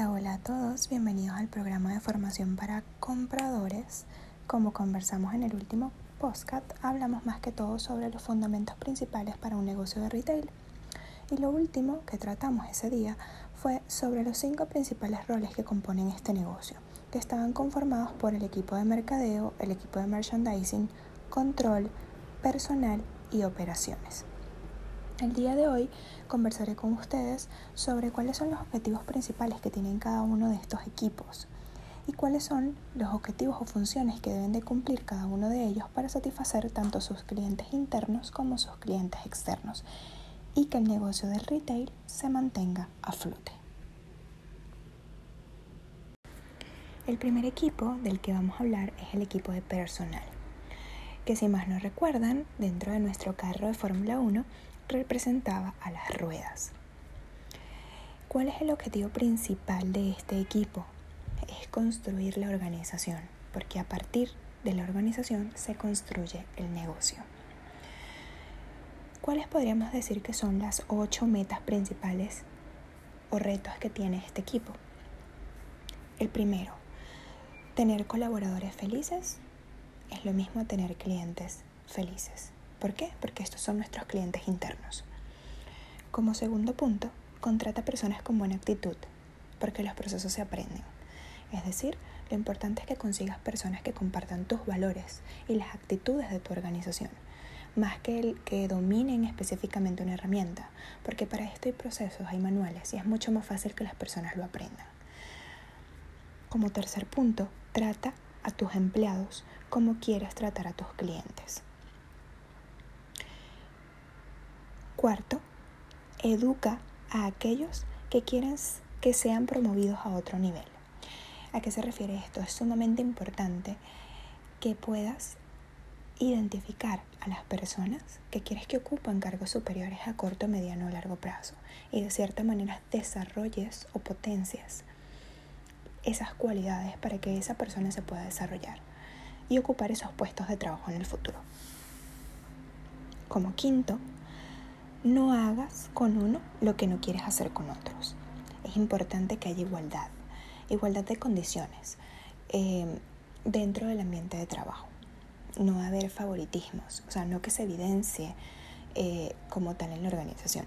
Hola, hola a todos, bienvenidos al programa de formación para compradores. Como conversamos en el último podcast, hablamos más que todo sobre los fundamentos principales para un negocio de retail. Y lo último que tratamos ese día fue sobre los cinco principales roles que componen este negocio, que estaban conformados por el equipo de mercadeo, el equipo de merchandising, control, personal y operaciones. El día de hoy conversaré con ustedes sobre cuáles son los objetivos principales que tienen cada uno de estos equipos y cuáles son los objetivos o funciones que deben de cumplir cada uno de ellos para satisfacer tanto sus clientes internos como sus clientes externos y que el negocio del retail se mantenga a flote. El primer equipo del que vamos a hablar es el equipo de personal, que si más no recuerdan, dentro de nuestro carro de Fórmula 1 representaba a las ruedas. ¿Cuál es el objetivo principal de este equipo? Es construir la organización, porque a partir de la organización se construye el negocio. ¿Cuáles podríamos decir que son las ocho metas principales o retos que tiene este equipo? El primero, tener colaboradores felices es lo mismo tener clientes felices. ¿Por qué? Porque estos son nuestros clientes internos. Como segundo punto, contrata personas con buena actitud, porque los procesos se aprenden. Es decir, lo importante es que consigas personas que compartan tus valores y las actitudes de tu organización, más que el que dominen específicamente una herramienta, porque para esto hay procesos, hay manuales y es mucho más fácil que las personas lo aprendan. Como tercer punto, trata a tus empleados como quieres tratar a tus clientes. Cuarto, educa a aquellos que quieren que sean promovidos a otro nivel. ¿A qué se refiere esto? Es sumamente importante que puedas identificar a las personas que quieres que ocupen cargos superiores a corto, mediano o largo plazo y de cierta manera desarrolles o potencias esas cualidades para que esa persona se pueda desarrollar y ocupar esos puestos de trabajo en el futuro. Como quinto, no hagas con uno lo que no quieres hacer con otros. Es importante que haya igualdad, igualdad de condiciones eh, dentro del ambiente de trabajo. No haber favoritismos, o sea, no que se evidencie eh, como tal en la organización.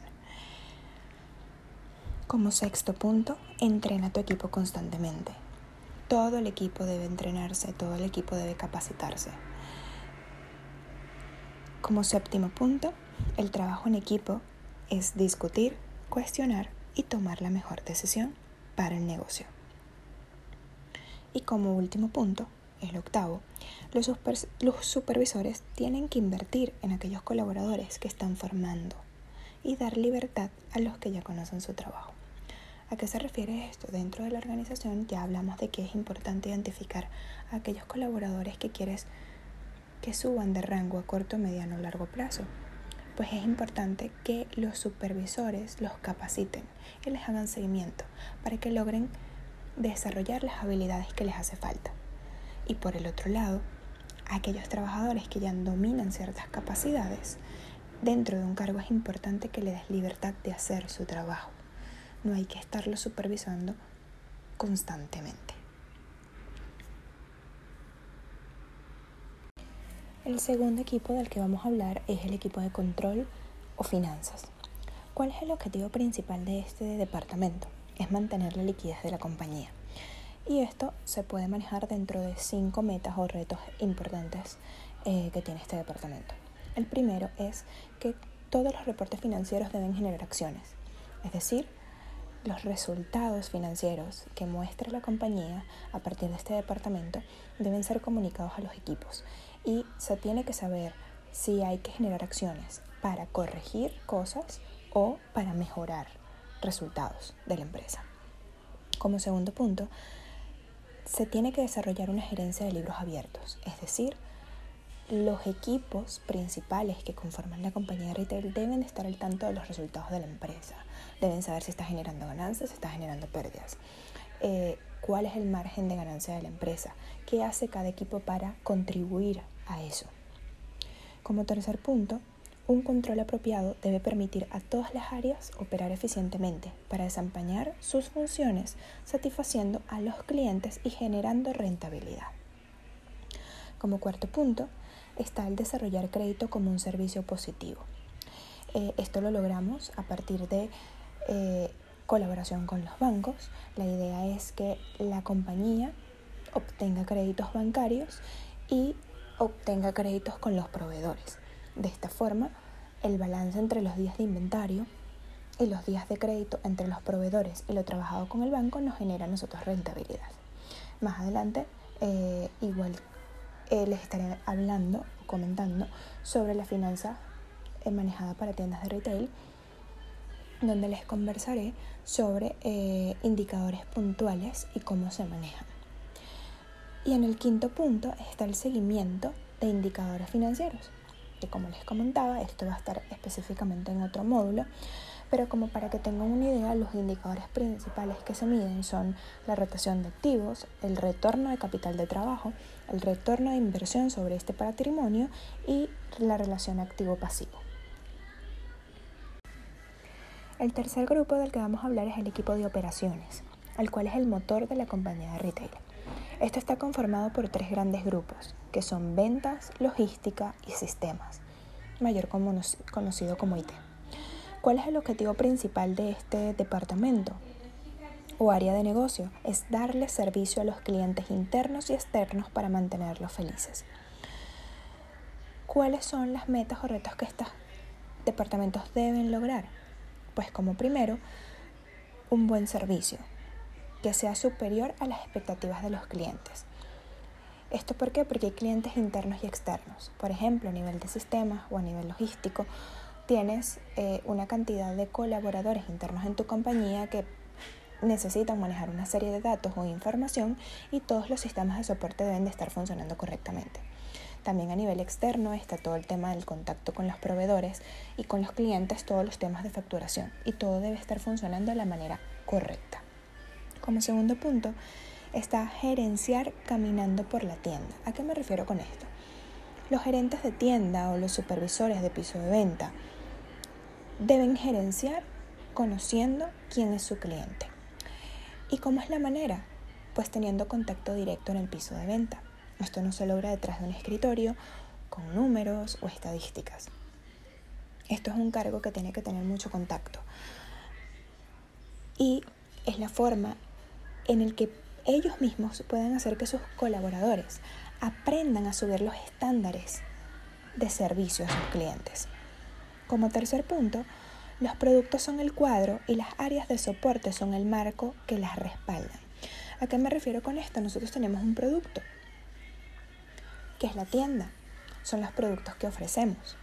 Como sexto punto, entrena a tu equipo constantemente. Todo el equipo debe entrenarse, todo el equipo debe capacitarse. Como séptimo punto, el trabajo en equipo es discutir, cuestionar y tomar la mejor decisión para el negocio. Y como último punto, el octavo, los, supervisores tienen que invertir en aquellos colaboradores que están formando y dar libertad a los que ya conocen su trabajo. ¿A qué se refiere esto? Dentro de la organización ya hablamos de que es importante identificar a aquellos colaboradores que quieres que suban de rango a corto, mediano o largo plazo, pues es importante que los supervisores los capaciten y les hagan seguimiento para que logren desarrollar las habilidades que les hace falta. Y por el otro lado, aquellos trabajadores que ya dominan ciertas capacidades, dentro de un cargo es importante que les des libertad de hacer su trabajo. No hay que estarlo supervisando constantemente. El segundo equipo del que vamos a hablar es el equipo de control o finanzas. ¿Cuál es el objetivo principal de este departamento? Es mantener la liquidez de la compañía. Y esto se puede manejar dentro de cinco metas o retos importantes eh, que tiene este departamento. El primero es que todos los reportes financieros deben generar acciones, es decir, los resultados financieros que muestra la compañía a partir de este departamento deben ser comunicados a los equipos y se tiene que saber si hay que generar acciones para corregir cosas o para mejorar resultados de la empresa. Como segundo punto, se tiene que desarrollar una gerencia de libros abiertos, es decir, los equipos principales que conforman la compañía de retail deben estar al tanto de los resultados de la empresa, deben saber si está generando ganancias, si está generando pérdidas. Eh, cuál es el margen de ganancia de la empresa, qué hace cada equipo para contribuir a eso. Como tercer punto, Un control apropiado debe permitir a todas las áreas operar eficientemente para desempeñar sus funciones, satisfaciendo a los clientes y generando rentabilidad. Como cuarto punto está el desarrollar crédito como un servicio positivo. Eh, esto lo logramos a partir de eh, colaboración con los bancos. La idea es que la compañía obtenga créditos bancarios y obtenga créditos con los proveedores. De esta forma, el balance entre los días de inventario y los días de crédito entre los proveedores y lo trabajado con el banco nos genera nosotros rentabilidad. Más adelante, eh, igual eh, les estaré hablando o comentando sobre la finanza eh, manejada para tiendas de retail, donde les conversaré sobre indicadores puntuales y cómo se manejan. Y en el quinto punto está el seguimiento de indicadores financieros como les comentaba, esto va a estar específicamente en otro módulo, pero como para que tengan una idea, los indicadores principales que se miden son la rotación de activos, el retorno de capital de trabajo, el retorno de inversión sobre este patrimonio y la relación activo-pasivo. El tercer grupo del que vamos a hablar es el equipo de operaciones, el cual es el motor de la compañía de retail. Esto está conformado por tres grandes grupos, que son ventas, logística y sistemas, mayor conocido como IT. ¿Cuál es el objetivo principal de este departamento o área de negocio? Es darle servicio a los clientes internos y externos para mantenerlos felices. ¿Cuáles son las metas o retos que estos departamentos deben lograr? Pues como primero, un buen servicio, que sea superior a las expectativas de los clientes. ¿Esto por qué? Porque hay clientes internos y externos. Por ejemplo, a nivel de sistemas o a nivel logístico, tienes eh, una cantidad de colaboradores internos en tu compañía que necesitan manejar una serie de datos o información y todos los sistemas de soporte deben de estar funcionando correctamente. También a nivel externo está todo el tema del contacto con los proveedores y con los clientes, todos los temas de facturación y todo debe estar funcionando de la manera correcta. Como segundo punto, está gerenciar caminando por la tienda. ¿A qué me refiero con esto? Los gerentes de tienda o los supervisores de piso de venta deben gerenciar conociendo quién es su cliente. ¿Y cómo es la manera? Pues teniendo contacto directo en el piso de venta. Esto no se logra detrás de un escritorio con números o estadísticas. Esto es un cargo que tiene que tener mucho contacto. Y es la forma en el que ellos mismos puedan hacer que sus colaboradores aprendan a subir los estándares de servicio a sus clientes. Como tercer punto, los productos son el cuadro y las áreas de soporte son el marco que las respaldan. ¿A qué me refiero con esto? Nosotros tenemos un producto, que es la tienda, son los productos que ofrecemos.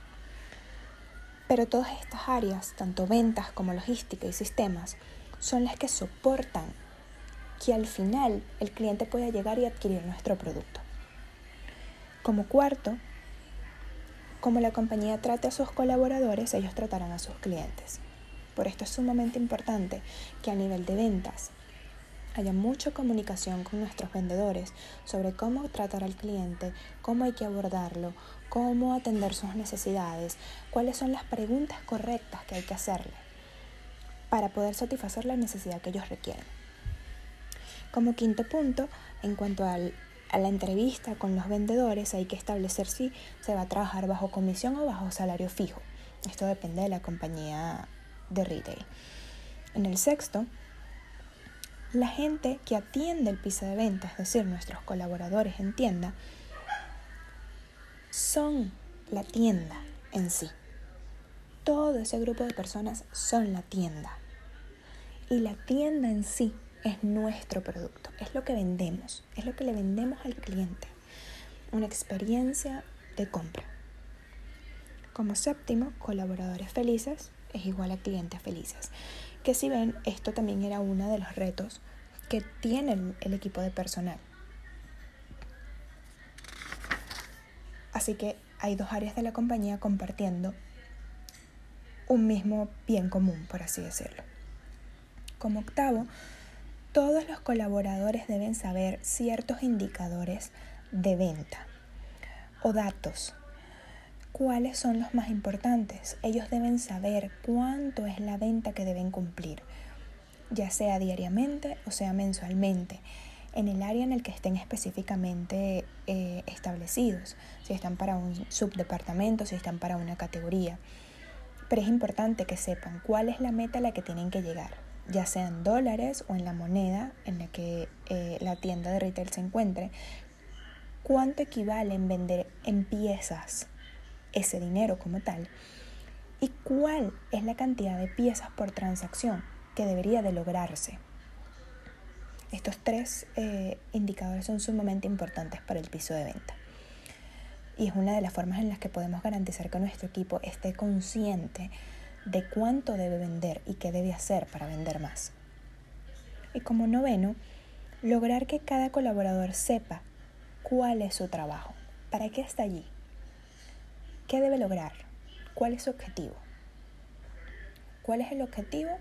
Pero todas estas áreas, tanto ventas como logística y sistemas, son las que soportan que al final el cliente pueda llegar y adquirir nuestro producto. Como cuarto, como la compañía trate a sus colaboradores, ellos tratarán a sus clientes. Por esto es sumamente importante que a nivel de ventas haya mucha comunicación con nuestros vendedores sobre cómo tratar al cliente, cómo hay que abordarlo, cómo atender sus necesidades, cuáles son las preguntas correctas que hay que hacerle para poder satisfacer la necesidad que ellos requieren. Como quinto punto, en cuanto a la entrevista con los vendedores, hay que establecer si se va a trabajar bajo comisión o bajo salario fijo. Esto depende de la compañía de retail. En el sexto, la gente que atiende el piso de venta, es decir, nuestros colaboradores en tienda, son la tienda en sí. Todo ese grupo de personas son la tienda. Y la tienda en sí es nuestro producto, es lo que vendemos, es lo que le vendemos al cliente, una experiencia de compra. Como séptimo, colaboradores felices es igual a clientes felices. Que si ven, esto también era uno de los retos que tiene el equipo de personal. Así que hay dos áreas de la compañía compartiendo un mismo bien común, por así decirlo. Como octavo, todos los colaboradores deben saber ciertos indicadores de venta o datos cuáles son los más importantes. Ellos deben saber cuánto es la venta que deben cumplir, ya sea diariamente o sea mensualmente, en el área en el que estén específicamente eh, establecidos, si están para un subdepartamento, si están para una categoría. Pero es importante que sepan cuál es la meta a la que tienen que llegar, ya sea en dólares o en la moneda en la que eh, la tienda de retail se encuentre, cuánto equivale en vender en piezas ese dinero como tal y cuál es la cantidad de piezas por transacción que debería de lograrse. Estos tres eh, indicadores son sumamente importantes para el piso de venta. Y es una de las formas en las que podemos garantizar que nuestro equipo esté consciente de cuánto debe vender y qué debe hacer para vender más. Y como noveno, lograr que cada colaborador sepa cuál es su trabajo, para qué está allí, ¿Qué debe lograr? ¿Cuál es su objetivo? ¿Cuál es el objetivo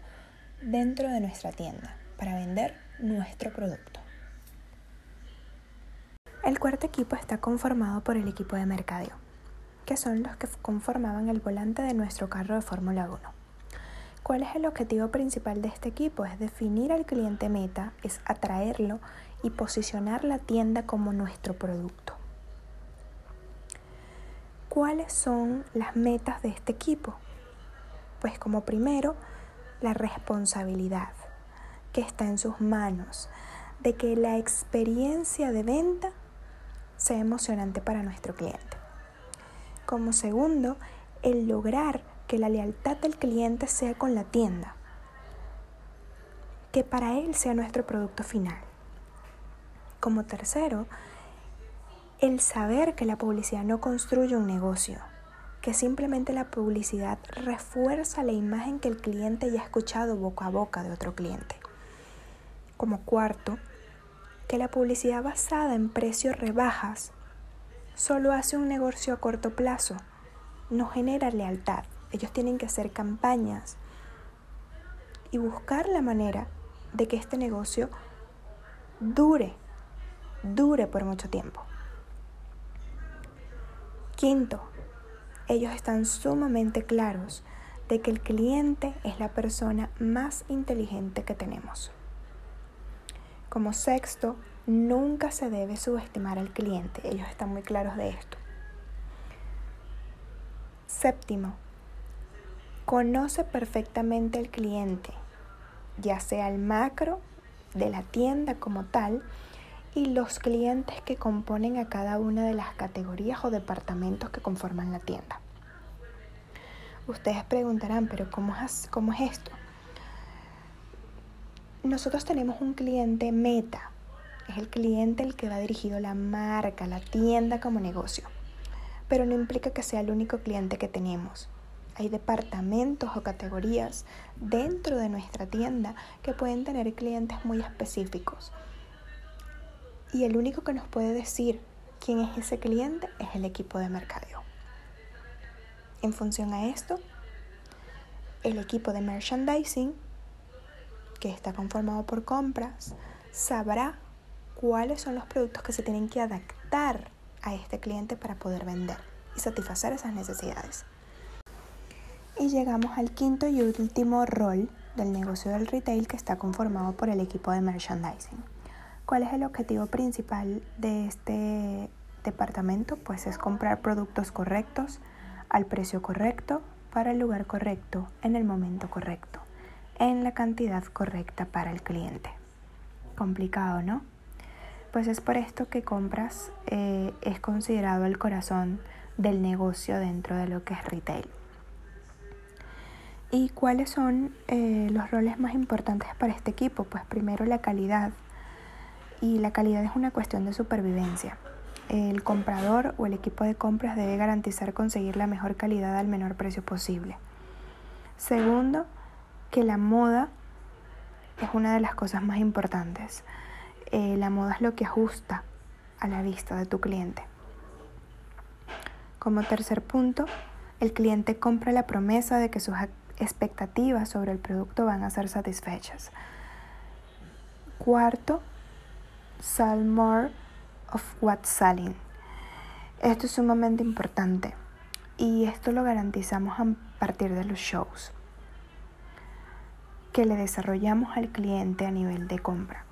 dentro de nuestra tienda para vender nuestro producto? El cuarto equipo está conformado por el equipo de mercadeo, que son los que conformaban el volante de nuestro carro de Fórmula 1. ¿Cuál es el objetivo principal de este equipo? Es definir al cliente meta, es atraerlo y posicionar la tienda como nuestro producto. ¿Cuáles son las metas de este equipo? Pues como primero, la responsabilidad que está en sus manos de que la experiencia de venta sea emocionante para nuestro cliente. Como segundo, el lograr que la lealtad del cliente sea con la tienda, que para él sea nuestro producto final. Como tercero, el saber que la publicidad no construye un negocio, que simplemente la publicidad refuerza la imagen que el cliente ya ha escuchado boca a boca de otro cliente. Como cuarto, que la publicidad basada en precios rebajas solo hace un negocio a corto plazo, no genera lealtad. Ellos tienen que hacer campañas y buscar la manera de que este negocio dure, dure por mucho tiempo. Quinto, ellos están sumamente claros de que el cliente es la persona más inteligente que tenemos. Como sexto, nunca se debe subestimar al cliente. Ellos están muy claros de esto. Séptimo, conoce perfectamente al cliente, ya sea el macro de la tienda como tal, y los clientes que componen a cada una de las categorías o departamentos que conforman la tienda. Ustedes preguntarán, pero ¿cómo es, cómo es esto? Nosotros tenemos un cliente meta, es el cliente el que va dirigido la marca, la tienda como negocio, pero no implica que sea el único cliente que tenemos. Hay departamentos o categorías dentro de nuestra tienda que pueden tener clientes muy específicos y el único que nos puede decir quién es ese cliente es el equipo de mercadeo. En función a esto, el equipo de merchandising, que está conformado por compras, sabrá cuáles son los productos que se tienen que adaptar a este cliente para poder vender y satisfacer esas necesidades. Y llegamos al quinto y último rol del negocio del retail que está conformado por el equipo de merchandising. ¿Cuál es el objetivo principal de este departamento? Pues es comprar productos correctos, al precio correcto, para el lugar correcto, en el momento correcto, en la cantidad correcta para el cliente. Complicado, ¿no? Pues es por esto que compras eh, es considerado el corazón del negocio dentro de lo que es retail. ¿Y cuáles son eh, los roles más importantes para este equipo? Pues primero la calidad y la calidad es una cuestión de supervivencia. El comprador o el equipo de compras debe garantizar conseguir la mejor calidad al menor precio posible. Segundo, que la moda es una de las cosas más importantes. Eh, la moda es lo que ajusta a la vista de tu cliente. Como tercer punto, el cliente compra la promesa de que sus expectativas sobre el producto van a ser satisfechas. Cuarto, sell more of what's selling. Esto es sumamente importante. Y esto lo garantizamos a partir de los shows que le desarrollamos al cliente a nivel de compra.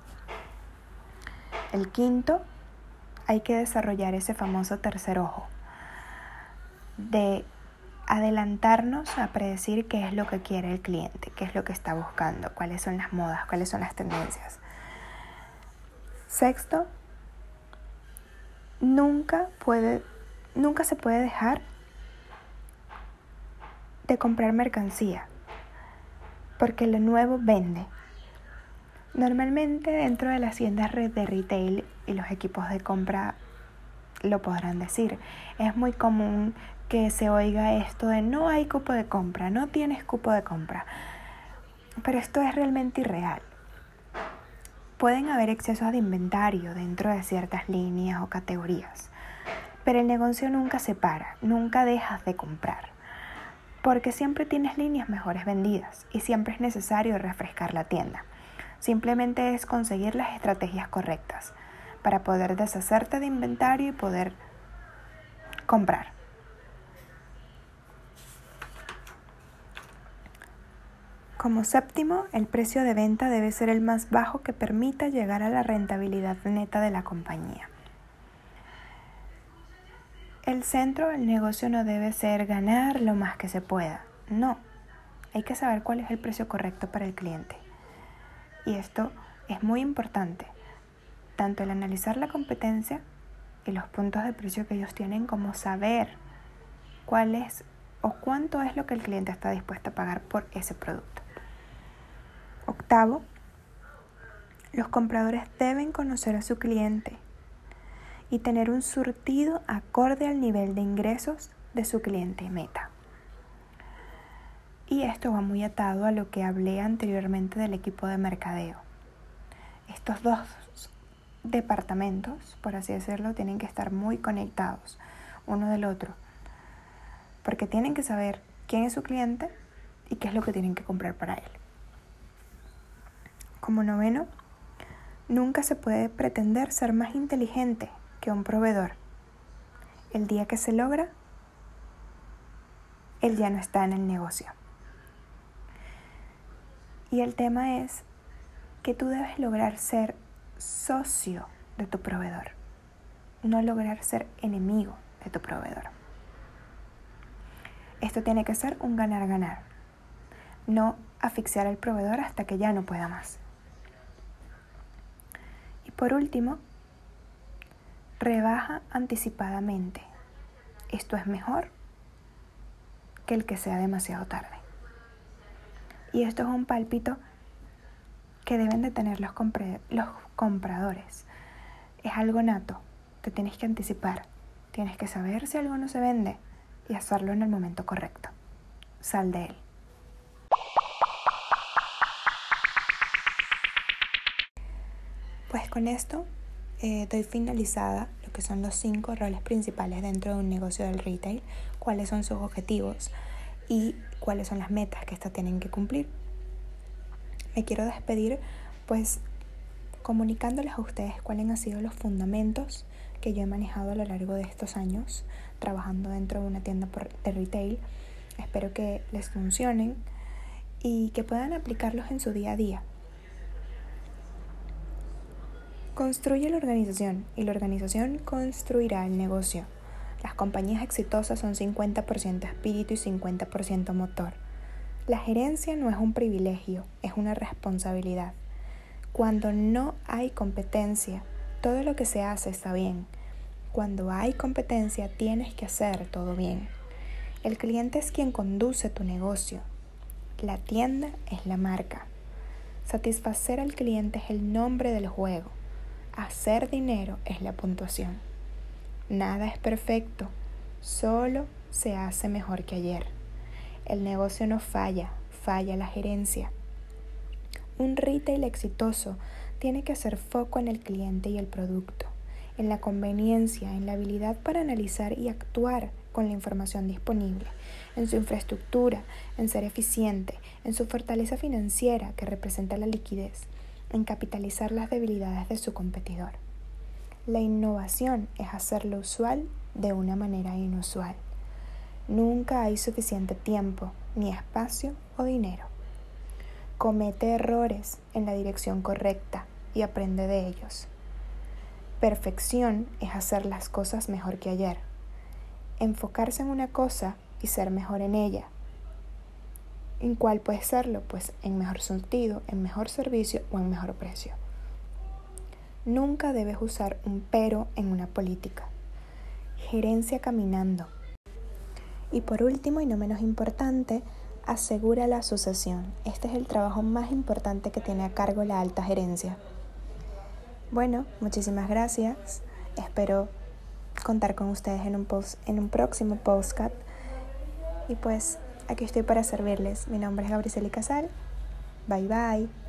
El quinto, hay que desarrollar ese famoso tercer ojo de adelantarnos a predecir qué es lo que quiere el cliente, qué es lo que está buscando, cuáles son las modas, cuáles son las tendencias. Sexto, nunca puede nunca se puede dejar de comprar mercancía, porque lo nuevo vende. Normalmente dentro de las tiendas red de retail y los equipos de compra lo podrán decir. Es muy común que se oiga esto de no hay cupo de compra, no tienes cupo de compra. Pero esto es realmente irreal. Pueden haber excesos de inventario dentro de ciertas líneas o categorías, pero el negocio nunca se para, nunca dejas de comprar, porque siempre tienes líneas mejores vendidas y siempre es necesario refrescar la tienda. Simplemente es conseguir las estrategias correctas para poder deshacerte de inventario y poder comprar. Como séptimo, el precio de venta debe ser el más bajo que permita llegar a la rentabilidad neta de la compañía. El centro del negocio no debe ser ganar lo más que se pueda. No, hay que saber cuál es el precio correcto para el cliente. Y esto es muy importante, tanto el analizar la competencia y los puntos de precio que ellos tienen, como saber cuál es o cuánto es lo que el cliente está dispuesto a pagar por ese producto. Octavo, los compradores deben conocer a su cliente y tener un surtido acorde al nivel de ingresos de su cliente meta. Y esto va muy atado a lo que hablé anteriormente del equipo de mercadeo. Estos dos departamentos, por así decirlo, tienen que estar muy conectados uno del otro, porque tienen que saber quién es su cliente y qué es lo que tienen que comprar para él. Como noveno, nunca se puede pretender ser más inteligente que un proveedor. El día que se logra, él ya no está en el negocio. Y el tema es que tú debes lograr ser socio de tu proveedor, no lograr ser enemigo de tu proveedor. Esto tiene que ser un ganar-ganar, no asfixiar al proveedor hasta que ya no pueda más. Y por último, rebaja anticipadamente. Esto es mejor que el que sea demasiado tarde. Y esto es un pálpito que deben de tener los, los compradores. Es algo nato, te tienes que anticipar, tienes que saber si algo no se vende y hacerlo en el momento correcto. Sal de él. Pues con esto eh, doy finalizada lo que son los cinco roles principales dentro de un negocio del retail, cuáles son sus objetivos y cuáles son las metas que ésta tienen que cumplir. Me quiero despedir pues comunicándoles a ustedes cuáles han sido los fundamentos que yo he manejado a lo largo de estos años trabajando dentro de una tienda de retail. Espero que les funcionen y que puedan aplicarlos en su día a día. Construye la organización y la organización construirá el negocio. Las compañías exitosas son 50% espíritu y 50% motor. La gerencia no es un privilegio, es una responsabilidad. Cuando no hay competencia, todo lo que se hace está bien. Cuando hay competencia, tienes que hacer todo bien. El cliente es quien conduce tu negocio. La tienda es la marca. Satisfacer al cliente es el nombre del juego. Hacer dinero es la puntuación. Nada es perfecto, solo se hace mejor que ayer. El negocio no falla, falla la gerencia. Un retail exitoso tiene que hacer foco en el cliente y el producto, en la conveniencia, en la habilidad para analizar y actuar con la información disponible, en su infraestructura, en ser eficiente, en su fortaleza financiera que representa la liquidez, en capitalizar las debilidades de su competidor. La innovación es hacer lo usual de una manera inusual. Nunca hay suficiente tiempo, ni espacio o dinero. Comete errores en la dirección correcta y aprende de ellos. Perfección es hacer las cosas mejor que ayer. Enfocarse en una cosa y ser mejor en ella. ¿En cuál puede serlo? Pues en mejor sentido, en mejor servicio o en mejor precio. Nunca debes usar un pero en una política. Gerencia caminando y por último y no menos importante, asegura la sucesión. Este es el trabajo más importante que tiene a cargo la alta gerencia. Bueno, muchísimas gracias. Espero contar con ustedes en un, en un próximo postcat. Y pues aquí estoy para servirles. Mi nombre es Gabriela Casal. Bye bye.